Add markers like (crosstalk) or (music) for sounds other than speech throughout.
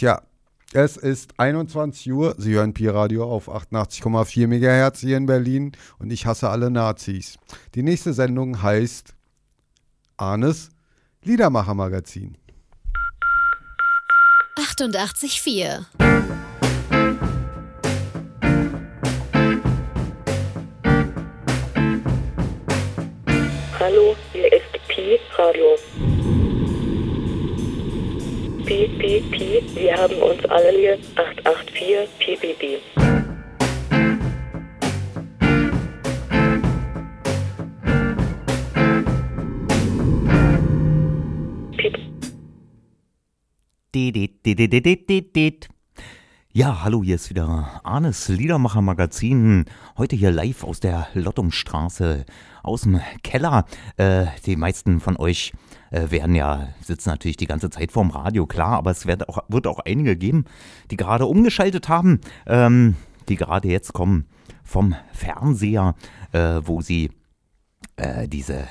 Tja, es ist 21 Uhr. Sie hören Pi-Radio auf 88,4 MHz hier in Berlin und ich hasse alle Nazis. Die nächste Sendung heißt Arnes Liedermacher-Magazin. 88,4 Hallo, hier ist Pi Pi, wir haben uns alle hier 884 Pi, Pi, Pi. Piep. Ja, hallo, hier ist wieder Arnes Liedermacher Magazin. Heute hier live aus der Lottumstraße, aus dem Keller. Äh, die meisten von euch äh, werden ja, sitzen natürlich die ganze Zeit vorm Radio, klar, aber es wird auch, wird auch einige geben, die gerade umgeschaltet haben, ähm, die gerade jetzt kommen vom Fernseher, äh, wo sie äh, diese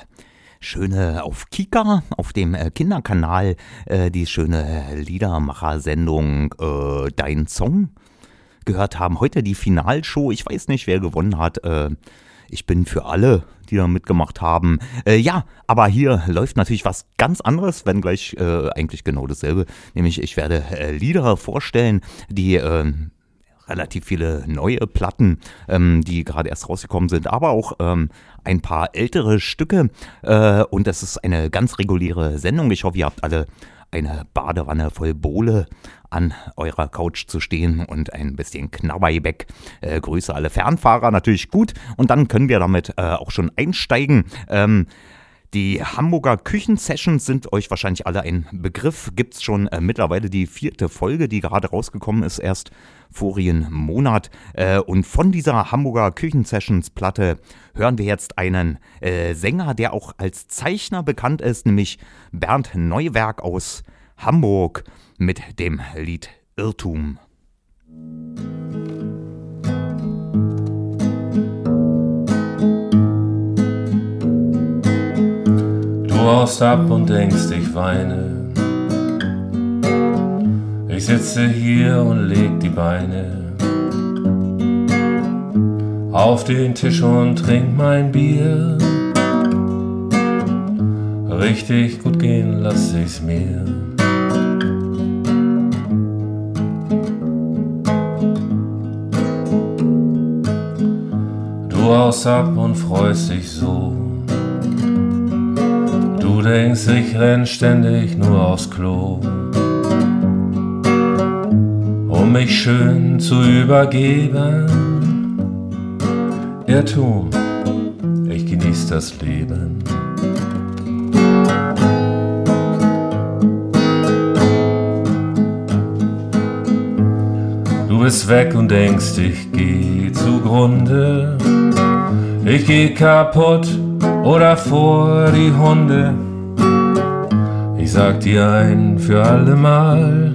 schöne auf Kika, auf dem äh, Kinderkanal, äh, die schöne Liedermacher-Sendung äh, Dein Song gehört haben. Heute die Finalshow. Ich weiß nicht, wer gewonnen hat. Äh, ich bin für alle, die da mitgemacht haben. Äh, ja, aber hier läuft natürlich was ganz anderes, wenn gleich äh, eigentlich genau dasselbe. Nämlich ich werde Lieder vorstellen, die relativ viele neue Platten, ähm, die gerade erst rausgekommen sind, aber auch ähm, ein paar ältere Stücke. Äh, und das ist eine ganz reguläre Sendung. Ich hoffe, ihr habt alle eine Badewanne voll Bohle an eurer Couch zu stehen und ein bisschen Knabberbäck. Äh, Grüße alle Fernfahrer, natürlich gut. Und dann können wir damit äh, auch schon einsteigen. Ähm, die Hamburger Küchensessions sind euch wahrscheinlich alle ein Begriff. Gibt es schon äh, mittlerweile die vierte Folge, die gerade rausgekommen ist, erst vorigen Monat. Äh, und von dieser Hamburger Küchensessions Platte hören wir jetzt einen äh, Sänger, der auch als Zeichner bekannt ist, nämlich Bernd Neuwerk aus Hamburg mit dem Lied Irrtum. Du haust ab und denkst, ich weine. Ich sitze hier und leg die Beine auf den Tisch und trink mein Bier. Richtig gut gehen lass ich's mir. Du haust ab und freust dich so Denkst, ich renn ständig nur aufs Klo, um mich schön zu übergeben. Irrtum, ich genieß das Leben. Du bist weg und denkst, ich geh zugrunde. Ich geh kaputt oder vor die Hunde. Ich sag dir ein für alle Mal,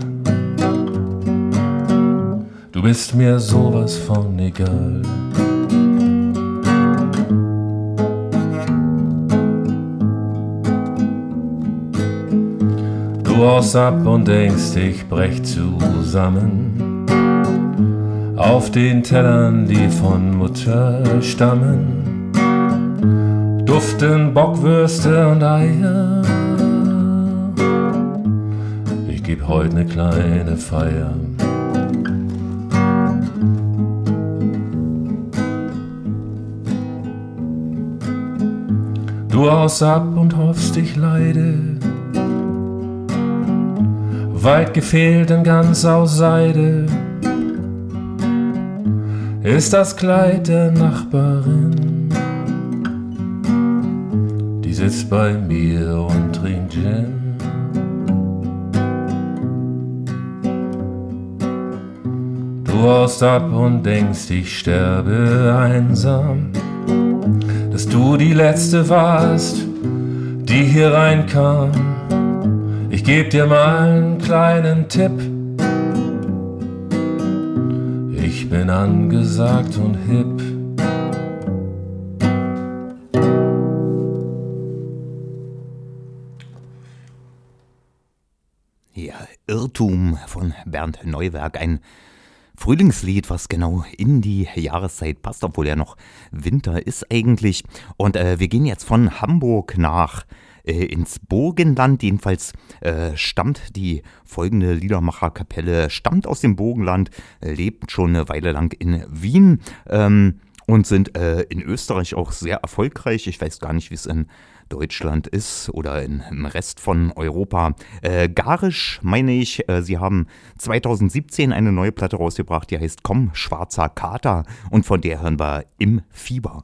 du bist mir sowas von egal. Du haust ab und denkst, ich brech zusammen. Auf den Tellern, die von Mutter stammen, duften Bockwürste und Eier geb heute ne kleine Feier. Du haust ab und hoffst, ich leide. Weit gefehlt und ganz aus Seide ist das Kleid der Nachbarin. Die sitzt bei mir und trinkt Gin. Du haust ab und denkst, ich sterbe einsam, dass du die letzte warst, die hier reinkam. Ich geb dir mal einen kleinen Tipp. Ich bin angesagt und hip. Irrtum von Bernd Neuwerk. Ein Frühlingslied, was genau in die Jahreszeit passt, obwohl ja noch Winter ist eigentlich. Und äh, wir gehen jetzt von Hamburg nach äh, ins Burgenland. Jedenfalls äh, stammt die folgende Liedermacherkapelle, stammt aus dem Burgenland, äh, lebt schon eine Weile lang in Wien. Ähm, und sind äh, in Österreich auch sehr erfolgreich. Ich weiß gar nicht, wie es in Deutschland ist oder in, im Rest von Europa. Äh, Garisch meine ich, äh, sie haben 2017 eine neue Platte rausgebracht, die heißt Komm, schwarzer Kater und von der hören wir im Fieber.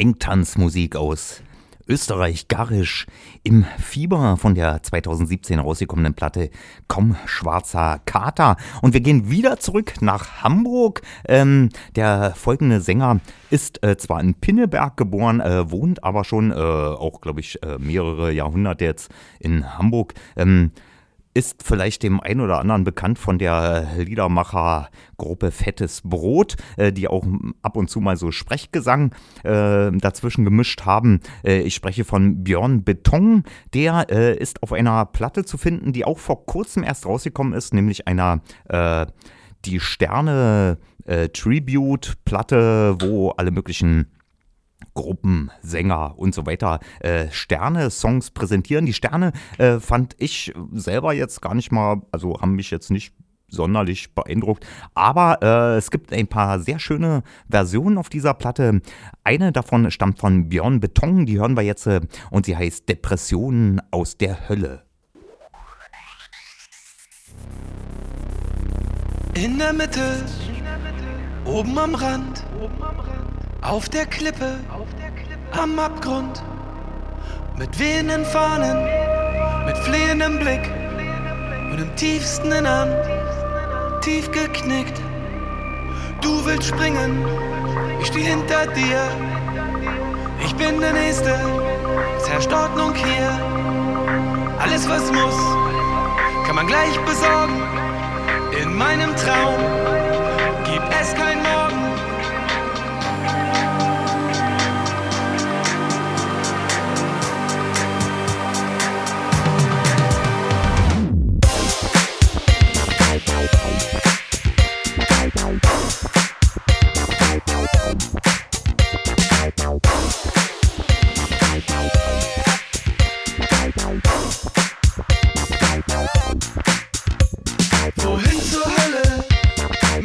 Engtanzmusik aus Österreich, Garrisch, im Fieber von der 2017 rausgekommenen Platte Komm, schwarzer Kater. Und wir gehen wieder zurück nach Hamburg. Ähm, der folgende Sänger ist äh, zwar in Pinneberg geboren, äh, wohnt aber schon äh, auch, glaube ich, äh, mehrere Jahrhunderte jetzt in Hamburg. Ähm, ist vielleicht dem einen oder anderen bekannt von der Liedermachergruppe Fettes Brot, äh, die auch ab und zu mal so Sprechgesang äh, dazwischen gemischt haben. Äh, ich spreche von Björn Beton. Der äh, ist auf einer Platte zu finden, die auch vor kurzem erst rausgekommen ist, nämlich einer äh, Die Sterne äh, Tribute-Platte, wo alle möglichen Gruppen, Sänger und so weiter äh, Sterne-Songs präsentieren. Die Sterne äh, fand ich selber jetzt gar nicht mal, also haben mich jetzt nicht sonderlich beeindruckt. Aber äh, es gibt ein paar sehr schöne Versionen auf dieser Platte. Eine davon stammt von Björn Beton, die hören wir jetzt äh, und sie heißt Depressionen aus der Hölle. In der Mitte, oben am Rand, auf der Klippe, am Abgrund, mit wehenden Fahnen, mit flehendem Blick und im tiefsten Innern, tief geknickt. Du willst springen, ich steh hinter dir. Ich bin der Nächste, es herrscht Ordnung hier. Alles was muss, kann man gleich besorgen. In meinem Traum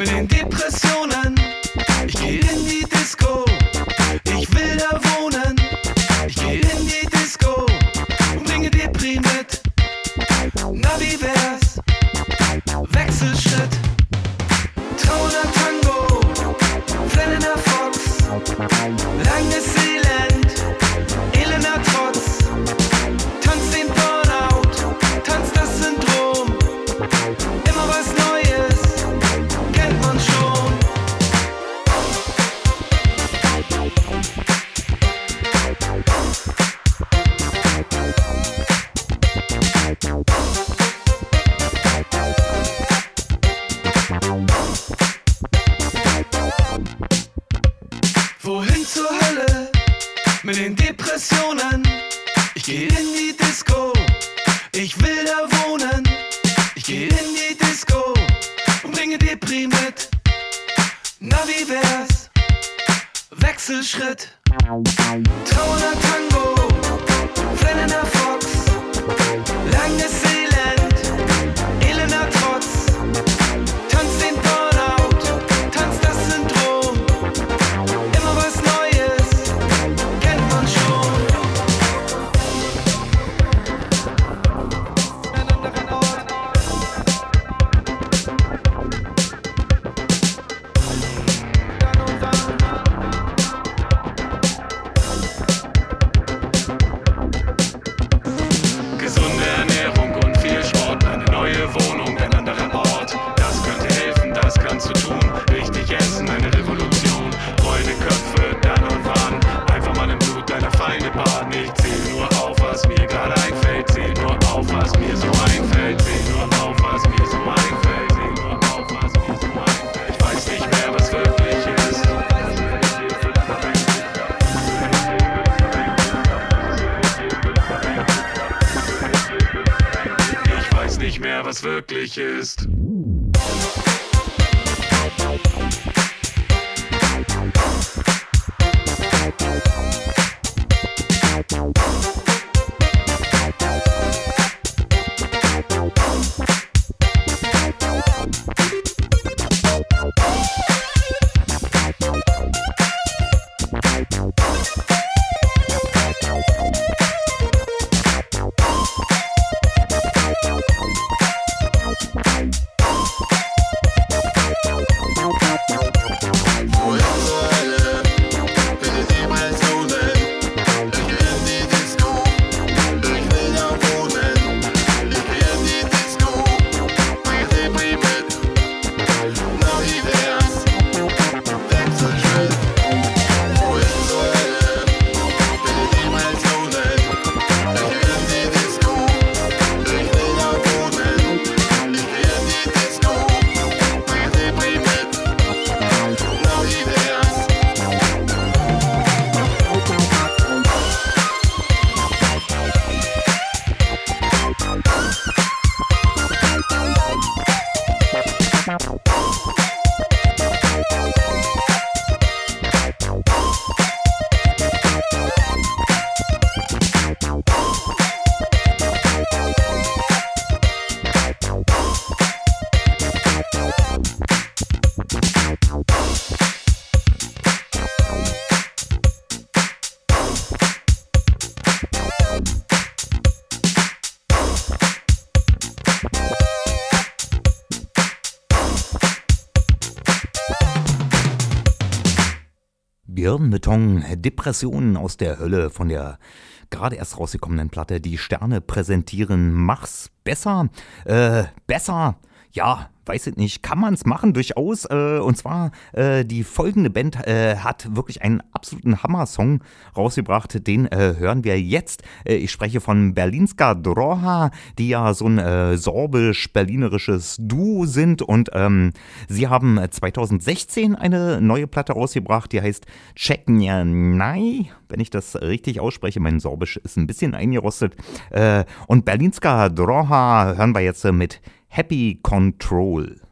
mit den Depressionen? Ich geh in die Disco, ich will da wohnen. Ich geh in die Disco und bringe Depri mit. Na wie wär's? Wechselschritt, Trauner Tango, Flannener Fox, langes Elend, was wirklich ist. Hirnbeton, Depressionen aus der Hölle von der gerade erst rausgekommenen Platte. Die Sterne präsentieren Mach's besser, äh, besser, ja, weiß ich nicht, kann man es machen, durchaus. Äh, und zwar, äh, die folgende Band äh, hat wirklich einen absoluten Hammer-Song rausgebracht. Den äh, hören wir jetzt. Äh, ich spreche von Berlinska Droha, die ja so ein äh, sorbisch-berlinerisches Duo sind. Und ähm, sie haben 2016 eine neue Platte rausgebracht, die heißt Czeknianai. Wenn ich das richtig ausspreche, mein Sorbisch ist ein bisschen eingerostet. Und Berlinska Droha hören wir jetzt mit Happy Control.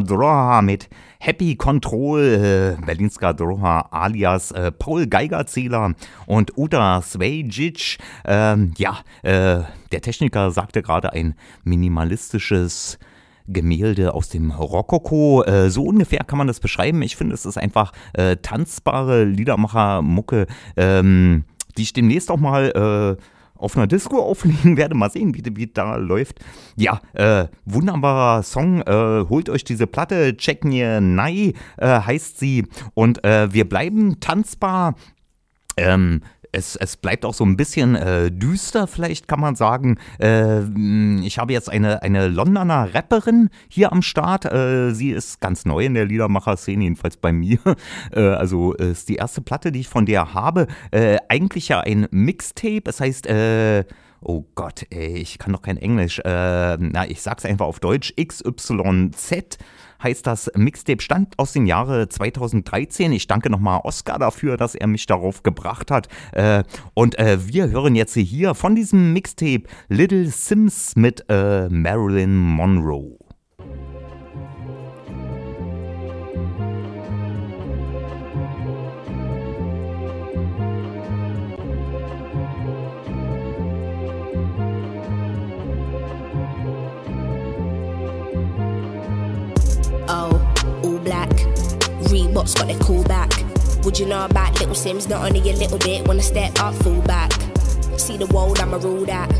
Droha mit Happy Control, äh, Berlinska Droha alias äh, Paul Geigerzähler und Uda Svejcic. Ähm, ja, äh, der Techniker sagte gerade ein minimalistisches Gemälde aus dem Rokoko. Äh, so ungefähr kann man das beschreiben. Ich finde, es ist einfach äh, tanzbare Liedermacher-Mucke, ähm, die ich demnächst auch mal äh, auf einer Disco auflegen (laughs) werde. Mal sehen, wie, wie da läuft. Ja, äh, wunderbarer Song. Äh, holt euch diese Platte. Check mir Nei äh, heißt sie. Und äh, wir bleiben tanzbar. Ähm, es, es bleibt auch so ein bisschen äh, düster, vielleicht kann man sagen. Äh, ich habe jetzt eine, eine Londoner Rapperin hier am Start. Äh, sie ist ganz neu in der Liedermacher-Szene, jedenfalls bei mir. (laughs) Äh, also äh, ist die erste Platte, die ich von der habe. Äh, eigentlich ja ein Mixtape, das heißt, oh Gott, ey, ich kann doch kein Englisch. na, ich sag's einfach auf Deutsch, XYZ heißt das Mixtape, stammt aus dem Jahre 2013. Ich danke nochmal Oscar dafür, dass er mich darauf gebracht hat. Äh, und äh, wir hören jetzt hier von diesem Mixtape Little Sims mit äh, Marilyn Monroe. Reeboks got their back. Would you know about little Sims? Not only a little bit, I step up, full back. See the world, I'm a rule that.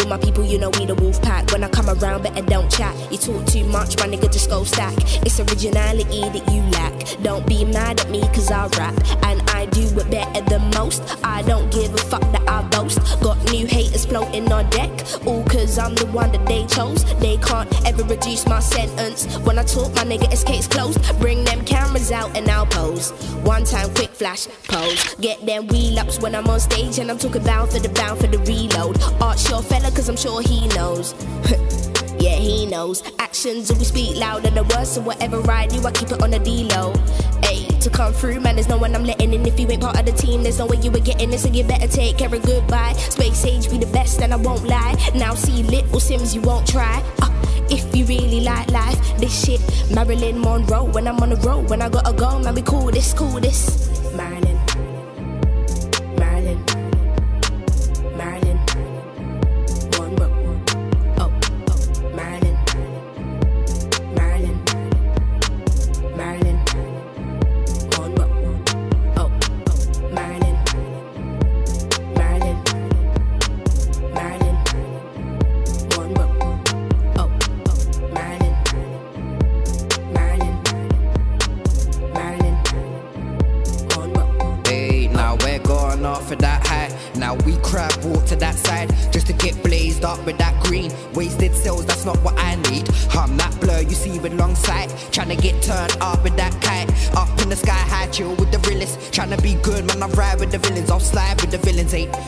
All my people, you know we the wolf pack. When I come around, better don't chat. You talk too much, my nigga just go stack. It's originality that you lack. Don't be mad at me, cause I rap. And I do it better than most. I don't give a fuck that I boast. Got new haters floating on deck. All cause I'm the one that they chose. They can't ever reduce my sentence. When I talk, my nigga, it's case closed. Bring them cameras out and I'll pose. One time, quick flash, pose. Get them wheel ups when I'm on stage and I'm talking bound for the bound for the reload. Art sure fella, cause I'm sure he knows. (laughs) yeah, he knows. Actions always speak louder than words, so whatever I do, I keep it on the D-low. Ayy, to come through, man, there's no one I'm letting in. If you ain't part of the team, there's no way you were getting this, so you better take care of goodbye. Space age be the best, and I won't lie. Now see little Sims, you won't try. Uh, if you really like life, this shit, Marilyn Monroe. When I'm on the road, when I gotta go, man, we cool this, cool this. Marilyn.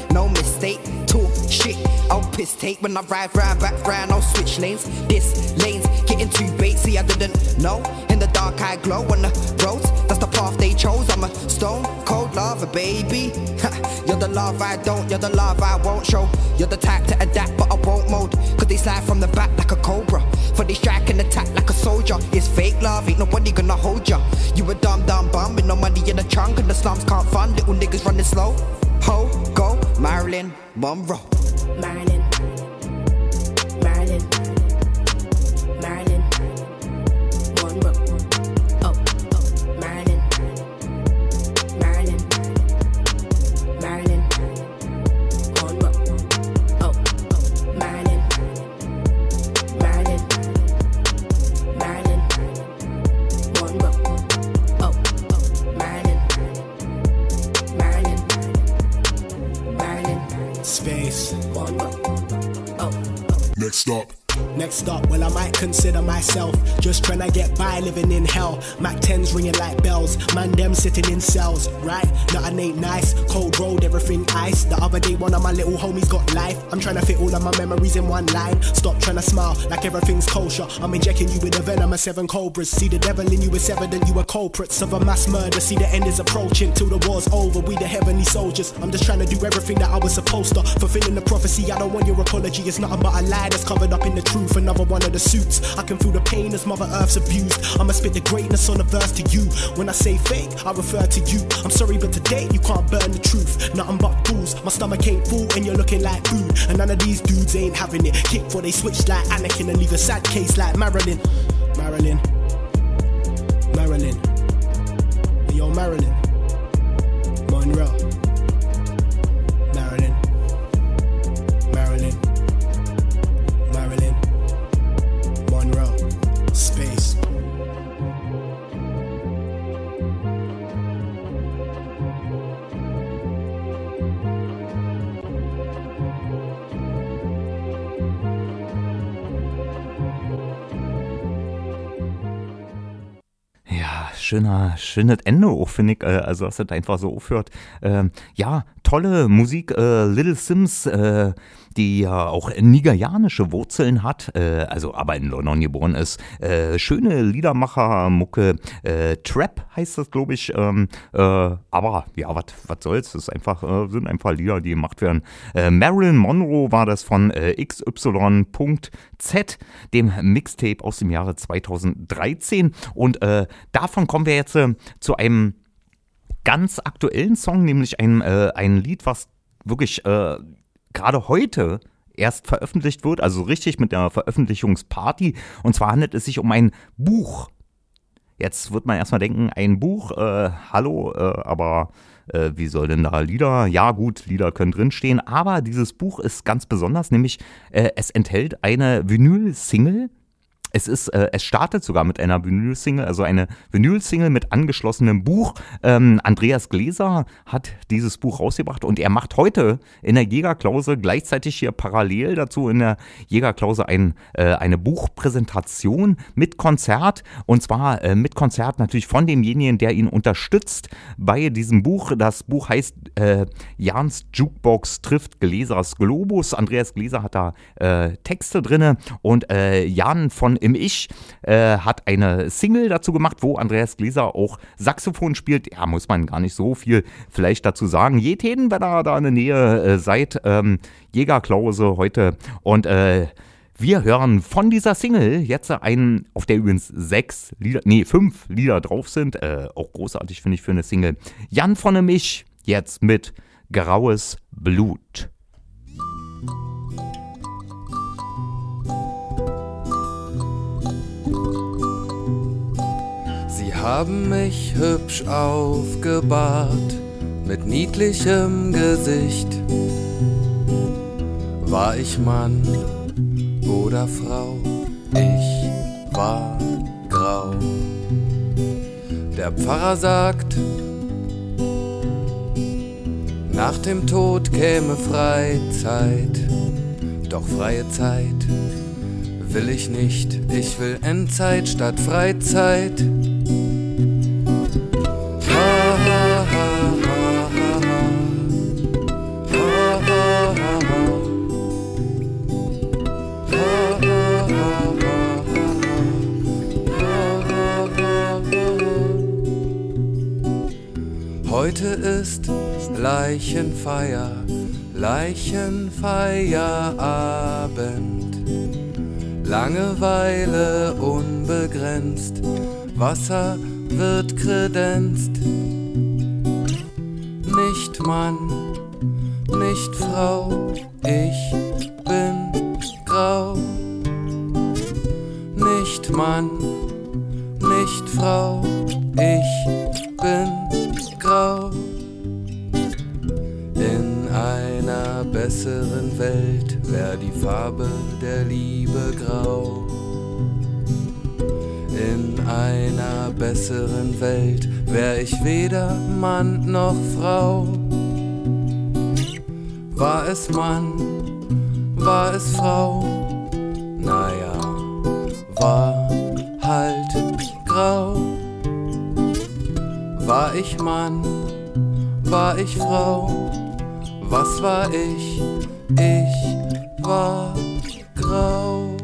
when I ride round, back round, no switch lanes. This lanes getting too bait, see, I didn't know. In the dark, I glow on the roads. That's the path they chose. I'm a stone cold lover, baby. you're the love I don't, you're the love I won't show. You're the type to adapt, but I won't mold. Cause they slide from the back like a cobra. For they strike and attack like a soldier. It's fake love, ain't nobody gonna hold ya. You a dumb, dumb bum with no money in the trunk, and the slums can't fund. Little niggas running slow. Ho, go, Marilyn Monroe. One line. Like everything's kosher. I'm injecting you with a venom of seven cobras. See the devil in you, it's evident you are culprits of a mass murder. See the end is approaching till the war's over. We the heavenly soldiers. I'm just trying to do everything that I was supposed to. Fulfilling the prophecy, I don't want your apology. It's nothing but a lie that's covered up in the truth. Another one of the suits. I can feel the pain as Mother Earth's abused. I'ma spit the greatness on the verse to you. When I say fake, I refer to you. I'm sorry, but today you can't burn the truth. Nothing but fools. My stomach ain't full and you're looking like food. And none of these dudes ain't having it. Kick for they switch like Anakin and leave a sad case like Marilyn. Marilyn. Marilyn. Yo, Marilyn. Monroe. Schöner, schönes Ende auch, finde ich. Äh, also, dass das einfach so aufhört. Ähm, ja, tolle Musik. Äh, Little Sims, äh, die ja auch nigerianische Wurzeln hat, äh, also aber in London geboren ist. Äh, schöne Liedermacher-Mucke. Äh, Trap heißt das, glaube ich. Ähm, äh, aber ja, was soll's? Das ist einfach, äh, sind einfach Lieder, die gemacht werden. Äh, Marilyn Monroe war das von XY.Z, dem Mixtape aus dem Jahre 2013. Und davon kommen wir jetzt zu einem ganz aktuellen Song, nämlich ein, äh, ein Lied, was wirklich äh, gerade heute erst veröffentlicht wird, also richtig mit der Veröffentlichungsparty. Und zwar handelt es sich um ein Buch. Jetzt wird man erstmal denken, ein Buch, äh, hallo, äh, aber äh, wie soll denn da Lieder? Ja gut, Lieder können drinstehen, aber dieses Buch ist ganz besonders, nämlich äh, es enthält eine Vinyl-Single es ist, äh, es startet sogar mit einer Vinyl-Single, also eine Vinyl-Single mit angeschlossenem Buch. Ähm, Andreas Gläser hat dieses Buch rausgebracht und er macht heute in der Jägerklause gleichzeitig hier parallel dazu in der Jägerklause ein, äh, eine Buchpräsentation mit Konzert und zwar äh, mit Konzert natürlich von demjenigen, der ihn unterstützt bei diesem Buch. Das Buch heißt äh, Jans Jukebox trifft Gläsers Globus. Andreas Gläser hat da äh, Texte drinne und äh, Jan von im Ich äh, hat eine Single dazu gemacht, wo Andreas Gläser auch Saxophon spielt. Ja, muss man gar nicht so viel vielleicht dazu sagen. Jeden, wenn ihr da in der Nähe äh, seid, ähm, Jägerklause heute und äh, wir hören von dieser Single jetzt einen, auf der übrigens sechs Lieder, nee, fünf Lieder drauf sind. Äh, auch großartig finde ich für eine Single. Jan von Mich jetzt mit Graues Blut. Haben mich hübsch aufgebahrt mit niedlichem Gesicht. War ich Mann oder Frau? Ich war grau. Der Pfarrer sagt, nach dem Tod käme Freizeit, doch freie Zeit will ich nicht, ich will Endzeit statt Freizeit. Heute ist Leichenfeier, Leichenfeierabend. Langeweile unbegrenzt, Wasser wird kredenzt. Nicht Mann, nicht Frau, ich bin grau. Nicht Mann, nicht Frau, besseren Welt wär die Farbe der Liebe grau. In einer besseren Welt wär ich weder Mann noch Frau. War es Mann, war es Frau? Naja, war halt grau. War ich Mann, war ich Frau? Was war ich? Ich war grau.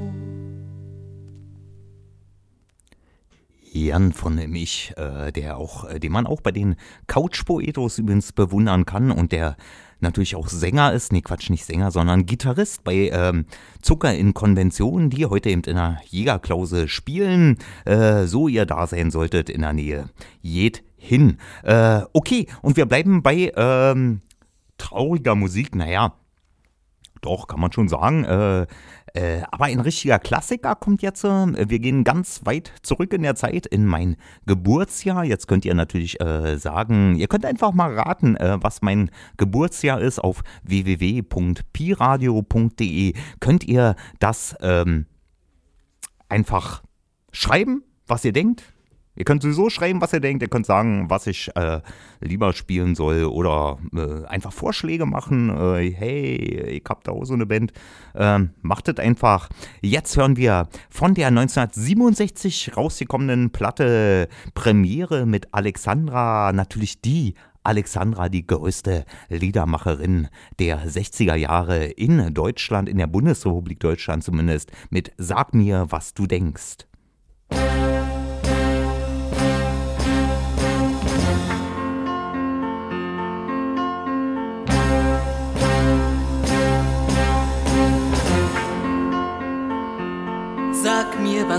Jan von mich, äh, der auch, äh, den man auch bei den Couch-Poetos übrigens bewundern kann und der natürlich auch Sänger ist, nee Quatsch, nicht Sänger, sondern Gitarrist bei ähm, Zucker in Konvention, die heute eben in der Jägerklause spielen, äh, so ihr da sein solltet in der Nähe. Jed hin. Äh, okay, und wir bleiben bei ähm, trauriger Musik, naja, doch, kann man schon sagen. Äh, äh, aber ein richtiger Klassiker kommt jetzt. Äh, wir gehen ganz weit zurück in der Zeit, in mein Geburtsjahr. Jetzt könnt ihr natürlich äh, sagen, ihr könnt einfach mal raten, äh, was mein Geburtsjahr ist. Auf www.piradio.de könnt ihr das ähm, einfach schreiben, was ihr denkt. Ihr könnt sowieso schreiben, was ihr denkt. Ihr könnt sagen, was ich äh, lieber spielen soll oder äh, einfach Vorschläge machen. Äh, hey, ich hab da auch so eine Band. Ähm, macht es einfach. Jetzt hören wir von der 1967 rausgekommenen Platte Premiere mit Alexandra natürlich die Alexandra die größte Liedermacherin der 60er Jahre in Deutschland, in der Bundesrepublik Deutschland zumindest, mit Sag mir, was du denkst.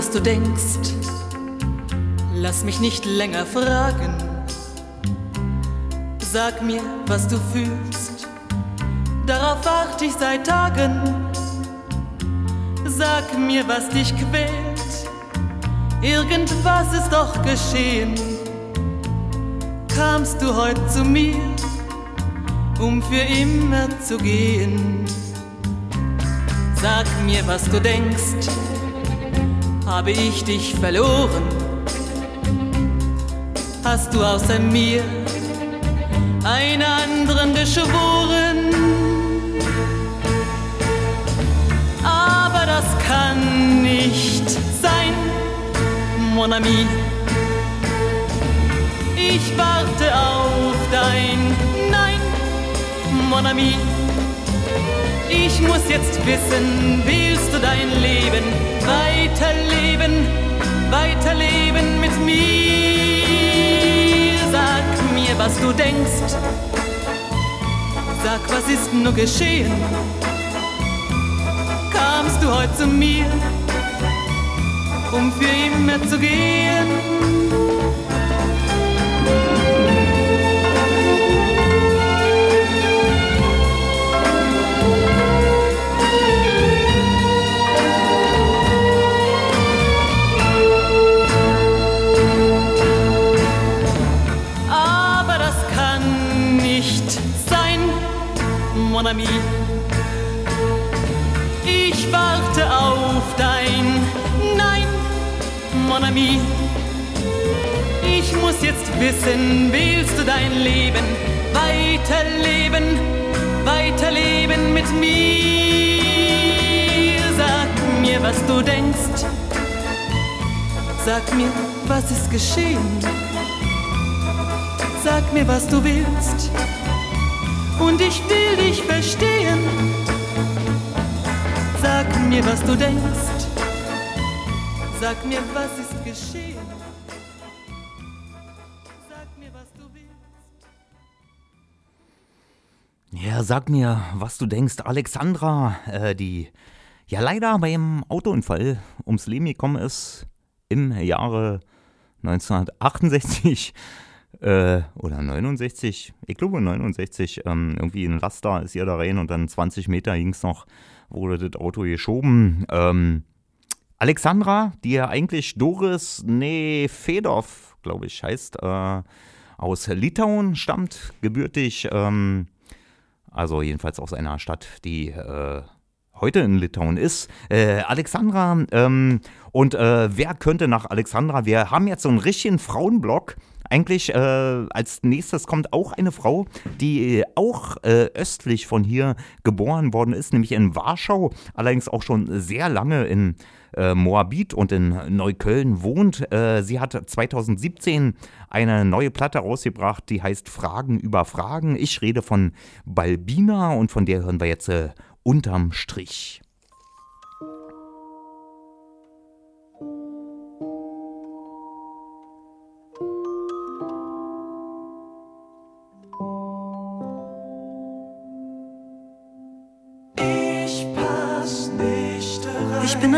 Was du denkst, lass mich nicht länger fragen. Sag mir, was du fühlst, darauf warte ich seit Tagen. Sag mir, was dich quält, irgendwas ist doch geschehen. Kamst du heute zu mir, um für immer zu gehen? Sag mir, was du denkst, habe ich dich verloren? Hast du außer mir einen anderen geschworen? Aber das kann nicht sein, mon ami. Ich warte auf dein Nein, mon ami. Ich muss jetzt wissen, willst du dein Leben weiterleben, weiterleben mit mir? Sag mir, was du denkst. Sag, was ist nur geschehen? Kamst du heute zu mir, um für immer zu gehen? Mon ami. Ich warte auf dein Nein, mon ami. Ich muss jetzt wissen, willst du dein Leben weiterleben, weiterleben mit mir? Sag mir, was du denkst. Sag mir, was ist geschehen? Sag mir, was du willst. Und ich will dich verstehen. Sag mir, was du denkst. Sag mir, was ist geschehen. Sag mir, was du willst. Ja, sag mir, was du denkst. Alexandra, äh, die ja leider beim Autounfall ums Leben gekommen ist im Jahre 1968 äh, oder 69, ich glaube 69, ähm, irgendwie ein Laster ist ihr da rein und dann 20 Meter ging es noch, wurde das Auto geschoben. Ähm, Alexandra, die ja eigentlich Doris Nefedov, glaube ich, heißt, äh, aus Litauen stammt, gebürtig, ähm, also jedenfalls aus einer Stadt, die äh, heute in Litauen ist. Äh, Alexandra, ähm, und äh, wer könnte nach Alexandra, wir haben jetzt so einen richtigen Frauenblock. Eigentlich äh, als nächstes kommt auch eine Frau, die auch äh, östlich von hier geboren worden ist, nämlich in Warschau, allerdings auch schon sehr lange in äh, Moabit und in Neukölln wohnt. Äh, sie hat 2017 eine neue Platte rausgebracht, die heißt Fragen über Fragen. Ich rede von Balbina und von der hören wir jetzt äh, unterm Strich.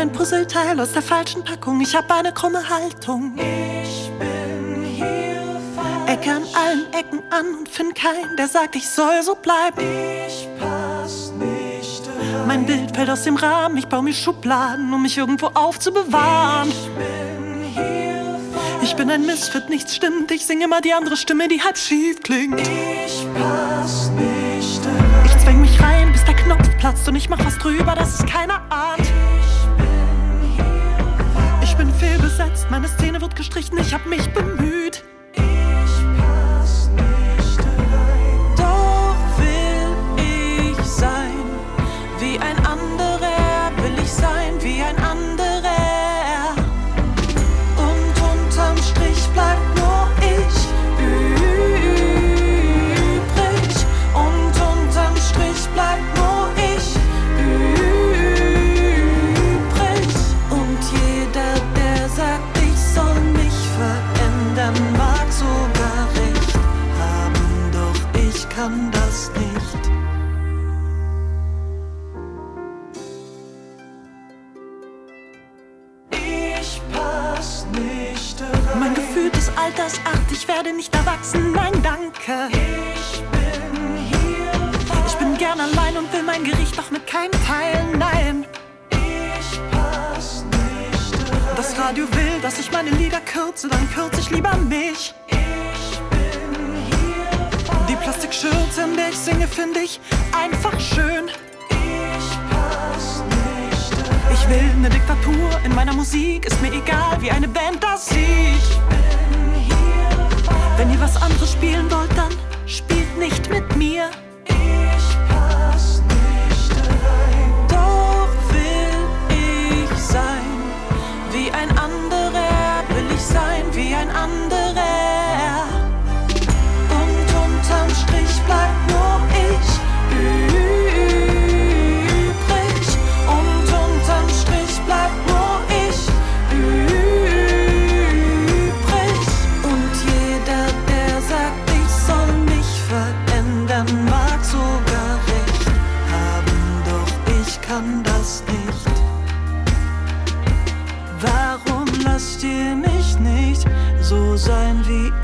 Ein Puzzleteil aus der falschen Packung. Ich hab eine krumme Haltung. Ich bin hier falsch. Ecke an allen Ecken an und find keinen, der sagt, ich soll so bleiben. Ich pass nicht rein. Mein Bild fällt aus dem Rahmen. Ich baue mir Schubladen, um mich irgendwo aufzubewahren. Ich bin hier falsch. Ich bin ein Misfit, nichts stimmt. Ich singe immer die andere Stimme, die halb schief klingt. Ich pass nicht rein. Ich zwäng mich rein, bis der Knopf platzt und ich mach was drüber, dass es keiner ahnt. Ich bin fehlbesetzt geputzt, meine Szene wird gestrichen, ich hab mich bemüht. Kann das nicht. Ich pass nicht rein. Mein Gefühl des Alters, ach, ich werde nicht erwachsen, nein, danke. Ich bin hier Ich bin gern allein und will mein Gericht doch mit keinem teilen, nein. Ich pass nicht rein. Das Radio will, dass ich meine Lieder kürze, dann kürze ich lieber mich. Die Plastikschürze, in der ich singe, finde ich einfach schön. Ich pass nicht rein. Ich will eine Diktatur in meiner Musik, ist mir egal, wie eine Band das sieht. Wenn ihr was anderes spielen wollt, dann spielt nicht mit mir.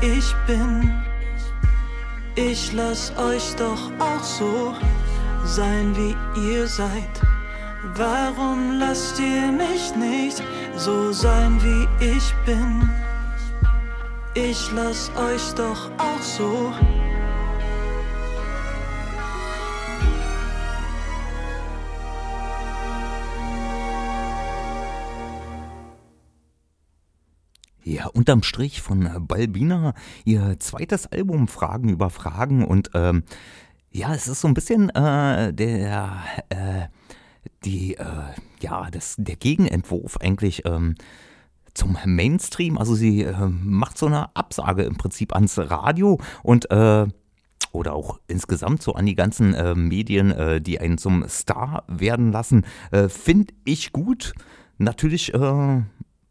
Ich bin? Ich lass euch doch auch so sein, wie ihr seid. Warum lasst ihr mich nicht so sein, wie ich bin? Ich lass euch doch auch so. Ja, unterm Strich von äh, Balbina, ihr zweites Album Fragen über Fragen und ähm, ja, es ist so ein bisschen äh, der, äh, die, äh, ja, das, der Gegenentwurf eigentlich ähm, zum Mainstream. Also sie äh, macht so eine Absage im Prinzip ans Radio und äh, oder auch insgesamt so an die ganzen äh, Medien, äh, die einen zum Star werden lassen, äh, finde ich gut. Natürlich äh,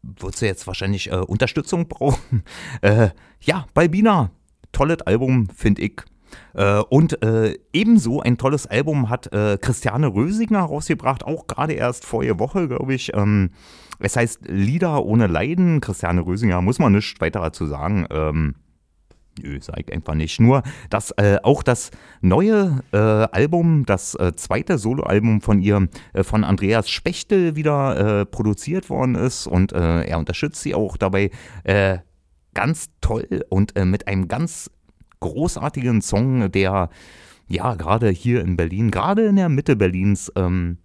würdest du jetzt wahrscheinlich äh, Unterstützung brauchen. (laughs) Äh, ja, Balbina, tolles Album, finde ich. Äh, und äh, ebenso ein tolles Album hat äh, Christiane Rösinger rausgebracht, auch gerade erst vorige Woche, glaube ich. Ähm, es heißt Lieder ohne Leiden. Christiane Rösinger muss man nichts weiter dazu sagen. Ähm, Nö, sag einfach nicht. Nur, dass äh, auch das neue äh, Album, das äh, zweite Soloalbum von ihr, äh, von Andreas Spechtel wieder äh, produziert worden ist und äh, er unterstützt sie auch dabei ganz toll und mit einem ganz großartigen Song, der ja gerade hier in Berlin, gerade in der Mitte Berlins, ähm,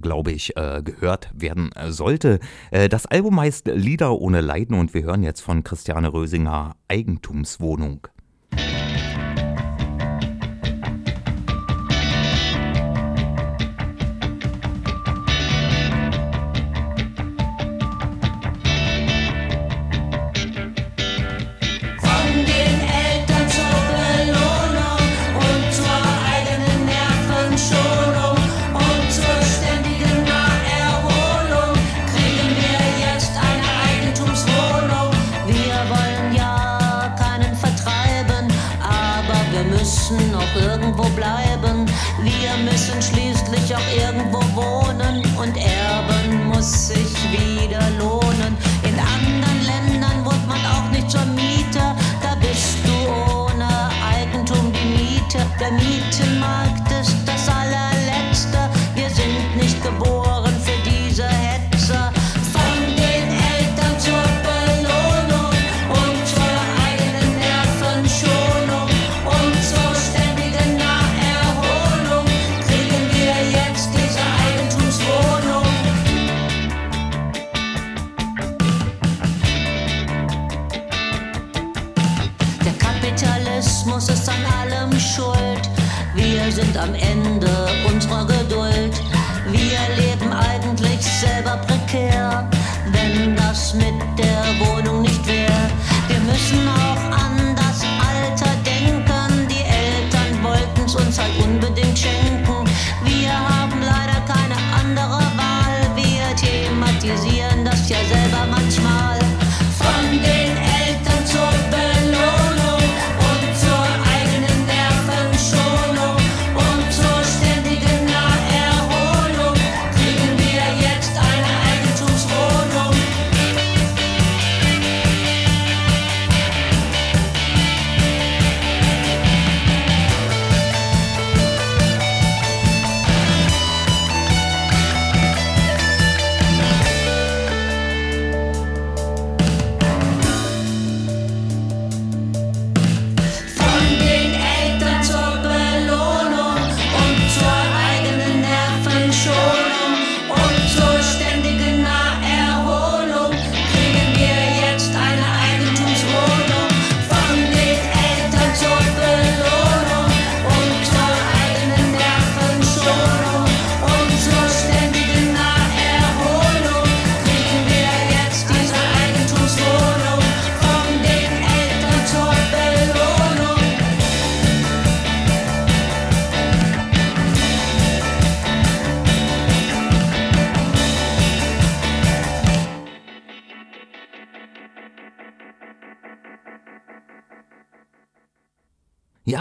glaube ich, äh, gehört werden äh, sollte. Äh, das Album heißt Lieder ohne Leiden und wir hören jetzt von Christiane Rösinger Eigentumswohnung. müssen schließen.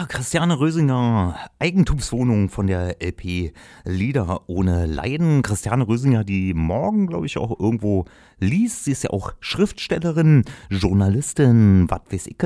Christiane Rösinger, Eigentumswohnung von der LP Lieder ohne Leiden. Christiane Rösinger, die morgen, glaube ich, auch irgendwo liest. Sie ist ja auch Schriftstellerin, Journalistin, was weiß ich,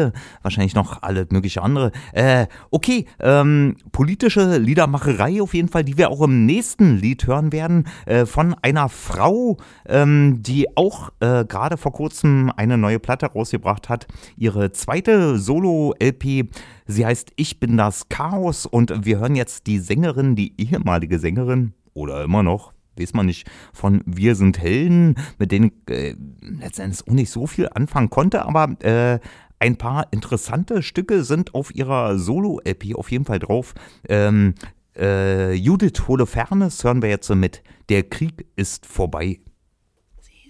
wahrscheinlich noch alle mögliche andere. Äh, okay, ähm, politische Liedermacherei auf jeden Fall, die wir auch im nächsten Lied hören werden, äh, von einer Frau, ähm, die auch äh, gerade vor kurzem eine neue Platte rausgebracht hat. Ihre zweite Solo-LP. Sie heißt Ich bin das Chaos und wir hören jetzt die Sängerin, die ehemalige Sängerin oder immer noch, weiß man nicht, von Wir sind Helden, mit denen äh, letztendlich auch nicht so viel anfangen konnte, aber äh, ein paar interessante Stücke sind auf ihrer Solo-LP auf jeden Fall drauf. Ähm, äh, Judith Holofernes hören wir jetzt so mit Der Krieg ist vorbei.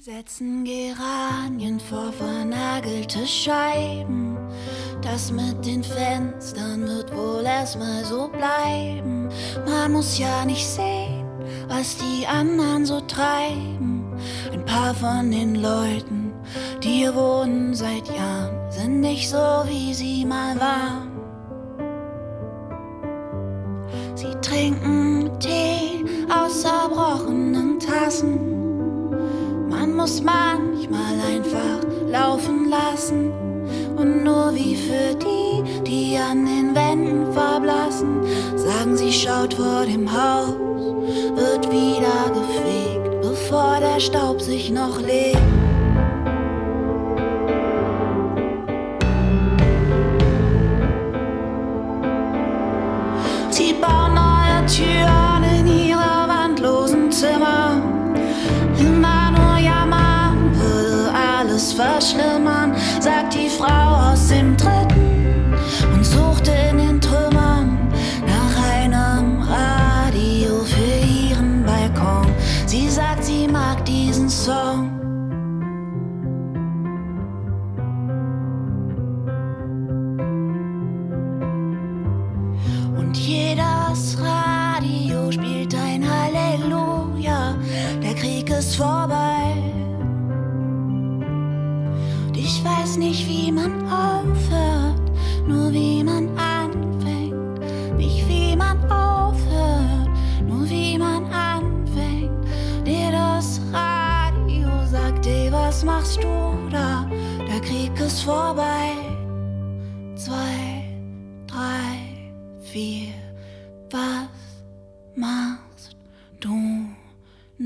Setzen Geranien vor vernagelte Scheiben. Das mit den Fenstern wird wohl erstmal so bleiben. Man muss ja nicht sehen, was die anderen so treiben. Ein paar von den Leuten, die hier wohnen seit Jahren, sind nicht so, wie sie mal waren. Sie trinken Tee aus zerbrochenen Tassen. Muss manchmal einfach laufen lassen. Und nur wie für die, die an den Wänden verblassen, sagen sie, schaut vor dem Haus, wird wieder gefegt, bevor der Staub sich noch legt.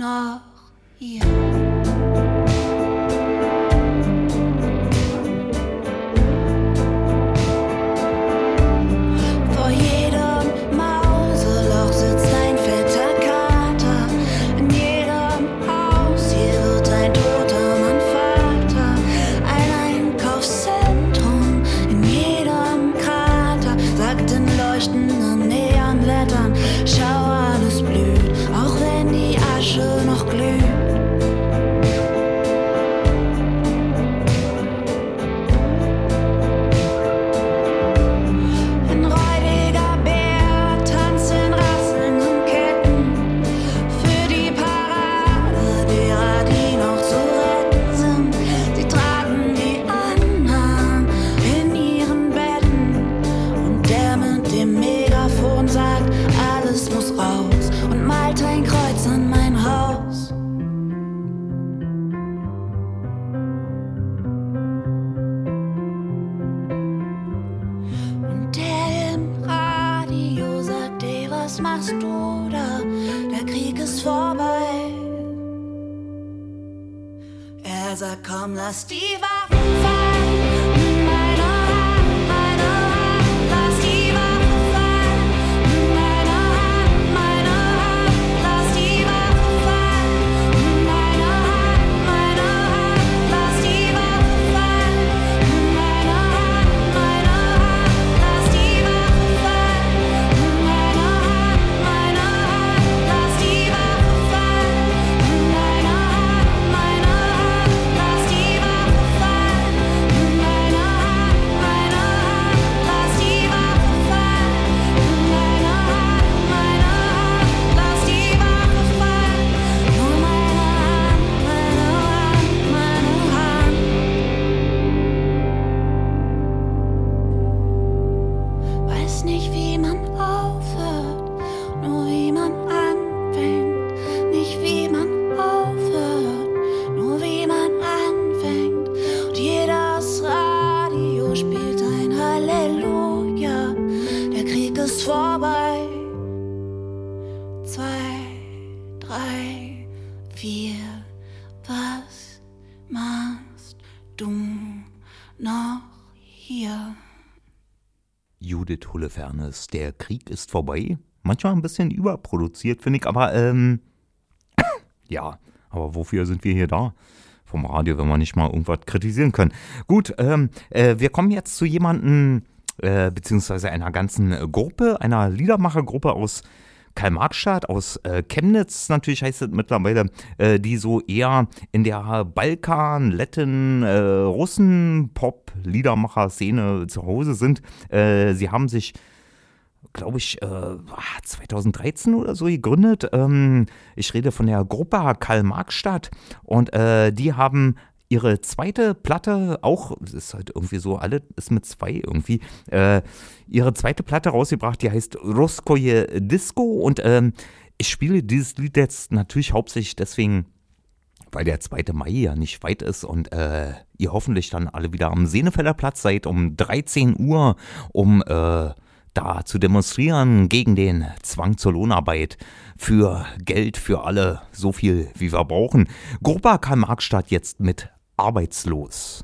Noch sagt, Judith Holofernes, der Krieg ist vorbei. Manchmal ein bisschen überproduziert, finde ich, aber ähm, (coughs) ja, aber wofür sind wir hier da? Vom Radio, wenn wir nicht mal irgendwas kritisieren können. Gut, ähm, äh, wir kommen jetzt zu jemandem, äh, beziehungsweise einer ganzen Gruppe, einer Liedermachergruppe aus Karl-Marx-Stadt, aus äh, Chemnitz natürlich heißt es mittlerweile, äh, die so eher in der Balkan, Letten, äh, Russen, Pop, Liedermacher-Szene zu Hause sind. Äh, sie haben sich glaube ich, äh, 2013 oder so gegründet. Ähm, ich rede von der Gruppe Karl-Marx-Stadt und äh, die haben ihre zweite Platte auch, es ist halt irgendwie so, alle ist mit zwei irgendwie, äh, ihre zweite Platte rausgebracht, die heißt Roskoje Disco und ähm, ich spiele dieses Lied jetzt natürlich hauptsächlich deswegen, weil der 2. Mai ja nicht weit ist und äh, ihr hoffentlich dann alle wieder am Senefelder Platz seid um 13 Uhr, um äh, da zu demonstrieren gegen den Zwang zur Lohnarbeit für Geld für alle, so viel wie wir brauchen. Gruppa Karl-Marx-Stadt jetzt mit Arbeitslos.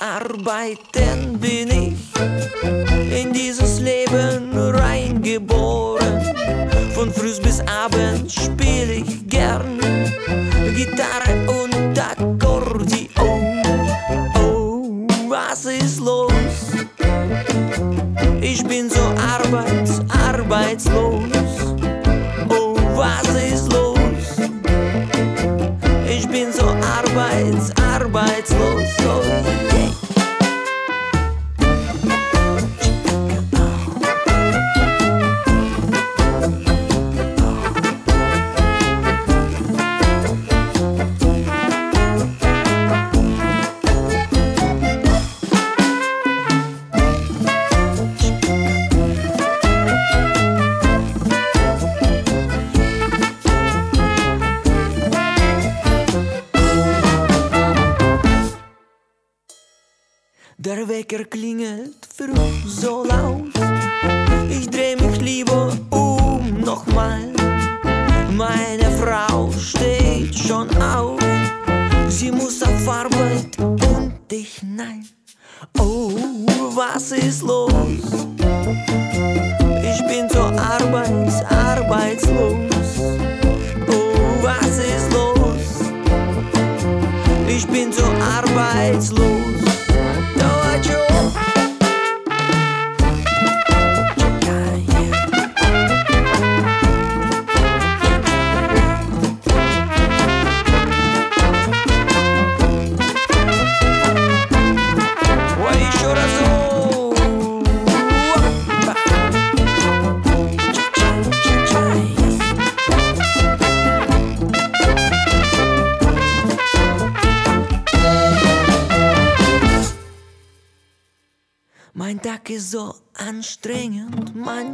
Arbeiten bin ich in dieses Leben reingeboren. Von früh bis abend spiel ich gern Gitarre und Akkordeon. Oh, was ist los? Ich bin so arbeits, arbeitslos. Oh, was ist los? Ich bin so arbeits, arbeitslos.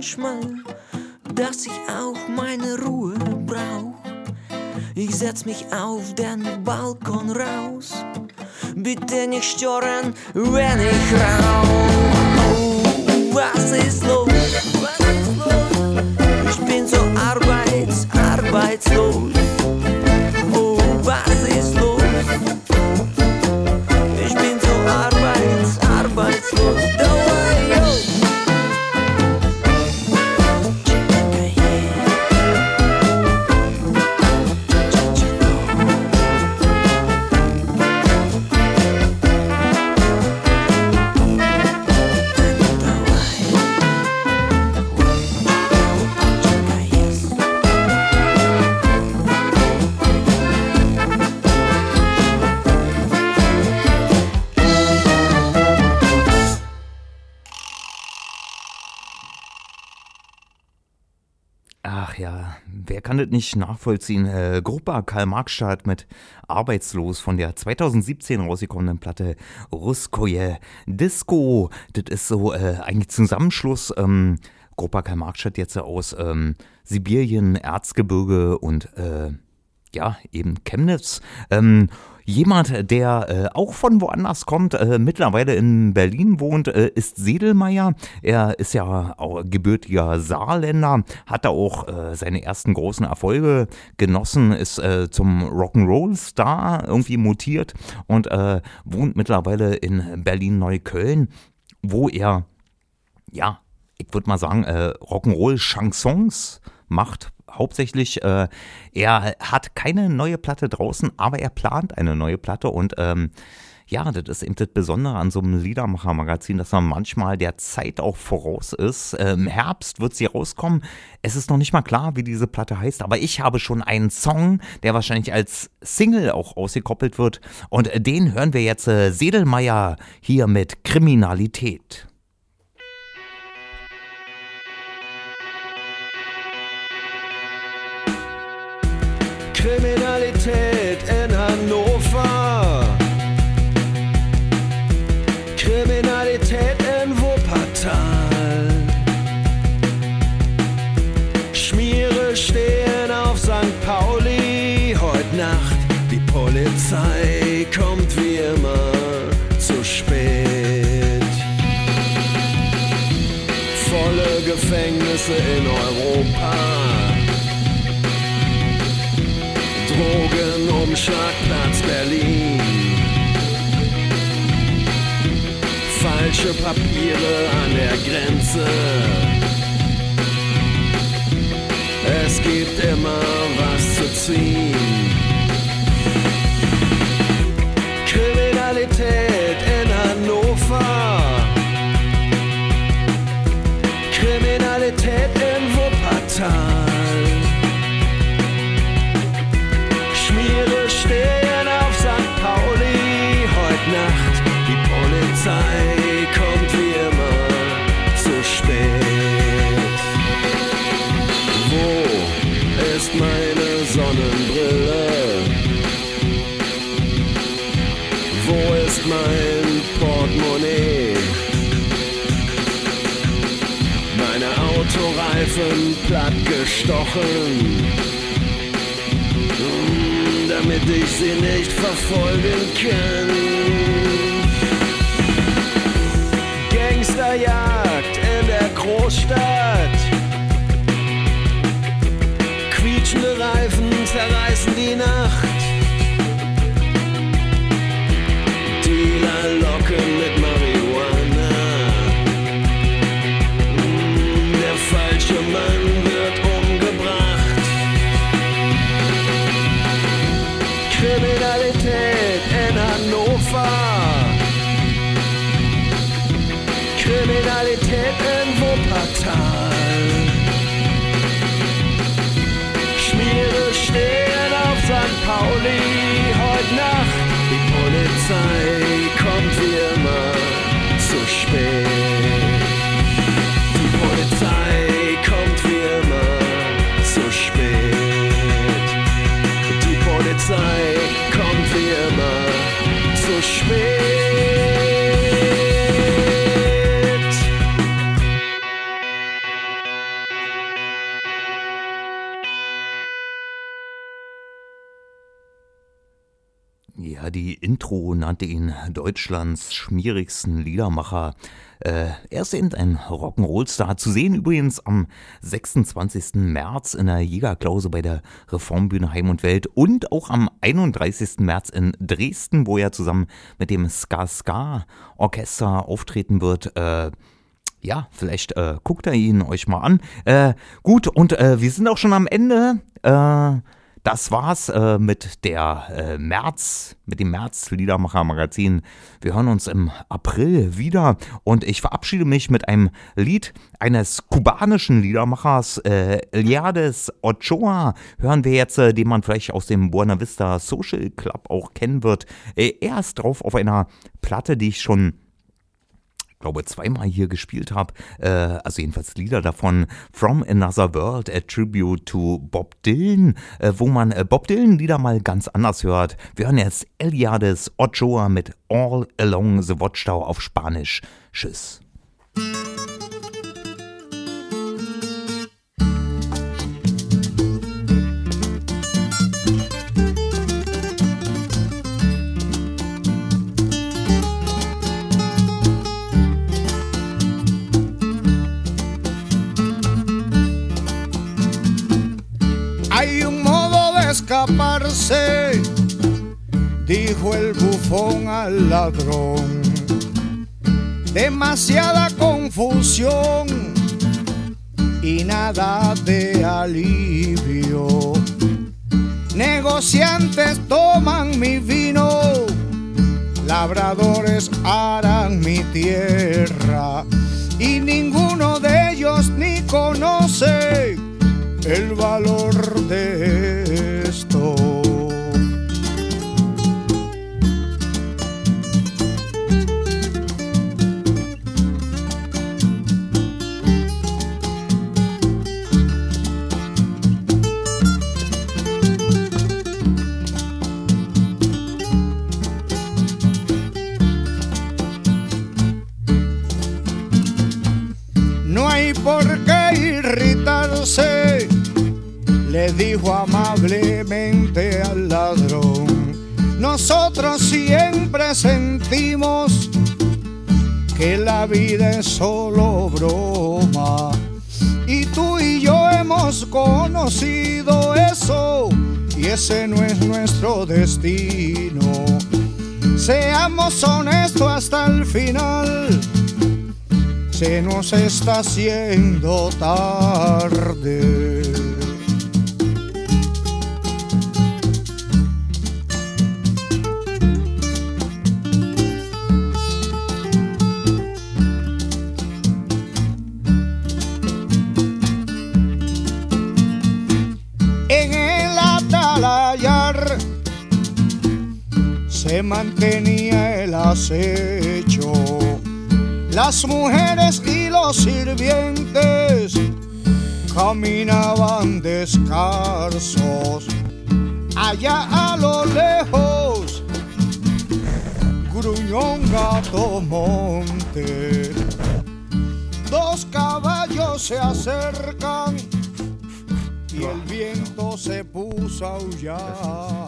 Manchmal, dass ich auch meine Ruhe brauch. Ich setz mich auf den Balkon raus. Bitte nicht stören, wenn ich rauch. Oh, was ist los? Was ist los? Ich bin so arbeits, arbeitslos. Kann das nicht nachvollziehen? Äh, Gruppe Karl-Marx-Stadt mit Arbeitslos von der 2017 rausgekommenen Platte Ruskoje Disco. Das ist so äh, ein Zusammenschluss. Ähm, Gruppe Karl-Marx-Stadt jetzt aus ähm, Sibirien, Erzgebirge und äh, ja, eben Chemnitz. Ähm, jemand, der äh, auch von woanders kommt, äh, mittlerweile in Berlin wohnt, äh, ist Sedelmeier. Er ist ja auch gebürtiger Saarländer, hat da auch äh, seine ersten großen Erfolge genossen, ist äh, zum Rock'n'Roll-Star irgendwie mutiert und äh, wohnt mittlerweile in Berlin-Neukölln, wo er, ja, ich würde mal sagen, äh, Rock'n'Roll-Chansons macht hauptsächlich. Äh, er hat keine neue Platte draußen, aber er plant eine neue Platte und ähm, ja, das ist eben das Besondere an so einem Liedermacher-Magazin, dass man manchmal der Zeit auch voraus ist. Im Herbst wird sie rauskommen. Es ist noch nicht mal klar, wie diese Platte heißt, aber ich habe schon einen Song, der wahrscheinlich als Single auch ausgekoppelt wird. Und den hören wir jetzt äh, Sedelmeier hier mit Kriminalität. Kriminalität in Hannover. Kriminalität in Wuppertal. Schmiere stehen auf St. Pauli heute Nacht. Die Polizei kommt wie immer zu spät. Volle Gefängnisse in Europa. Drogenumschlagplatz Berlin. Falsche Papiere an der Grenze. Es gibt immer was zu ziehen. Kriminalität in Hannover. Kriminalität in Wuppertal. Plattgestochen damit ich sie nicht verfolgen kann. Gangsterjagd in der Großstadt. Quietschende Reifen zerreißen die Nacht. Dealer locken mit Kriminalität in Wuppertal. Schmiere stehen auf St. Pauli heute Nacht. Die Polizei kommt wie immer zu spät. Die Polizei kommt immer zu spät. Die Polizei kommt wie immer zu spät. Ihn Deutschlands schmierigsten Liedermacher. Äh, er ist eben ein Rock'n'Roll-Star. Zu sehen übrigens am 26. März in der Jägerklause bei der Reformbühne Heim und Welt und auch am 31. März in Dresden, wo er zusammen mit dem Ska Ska Orchester auftreten wird. Äh, ja, vielleicht äh, guckt er ihn euch mal an. Äh, gut, und äh, wir sind auch schon am Ende. Äh, das war's äh, mit der äh, März, mit dem März Liedermacher Magazin. Wir hören uns im April wieder und ich verabschiede mich mit einem Lied eines kubanischen Liedermachers, äh, Eliades Ochoa. Hören wir jetzt, äh, den man vielleicht aus dem Buena Vista Social Club auch kennen wird. Äh, er ist drauf auf einer Platte, die ich schon glaube, zweimal hier gespielt habe, äh, also jedenfalls Lieder davon, From Another World, a Tribute to Bob Dylan, äh, wo man äh, Bob Dylan Lieder mal ganz anders hört. Wir hören jetzt Eliades Ochoa mit All Along the Watchtower auf Spanisch. Tschüss. Dijo el bufón al ladrón. Demasiada confusión y nada de alivio. Negociantes toman mi vino, labradores harán mi tierra y ninguno de ellos ni conoce el valor de solo broma. Y tú y yo hemos conocido eso, y ese no es nuestro destino. Seamos honestos hasta el final se nos está haciendo tarde. Las mujeres y los sirvientes caminaban descalzos. Allá a lo lejos, gruñón gato monte. Dos caballos se acercan y el viento se puso a aullar.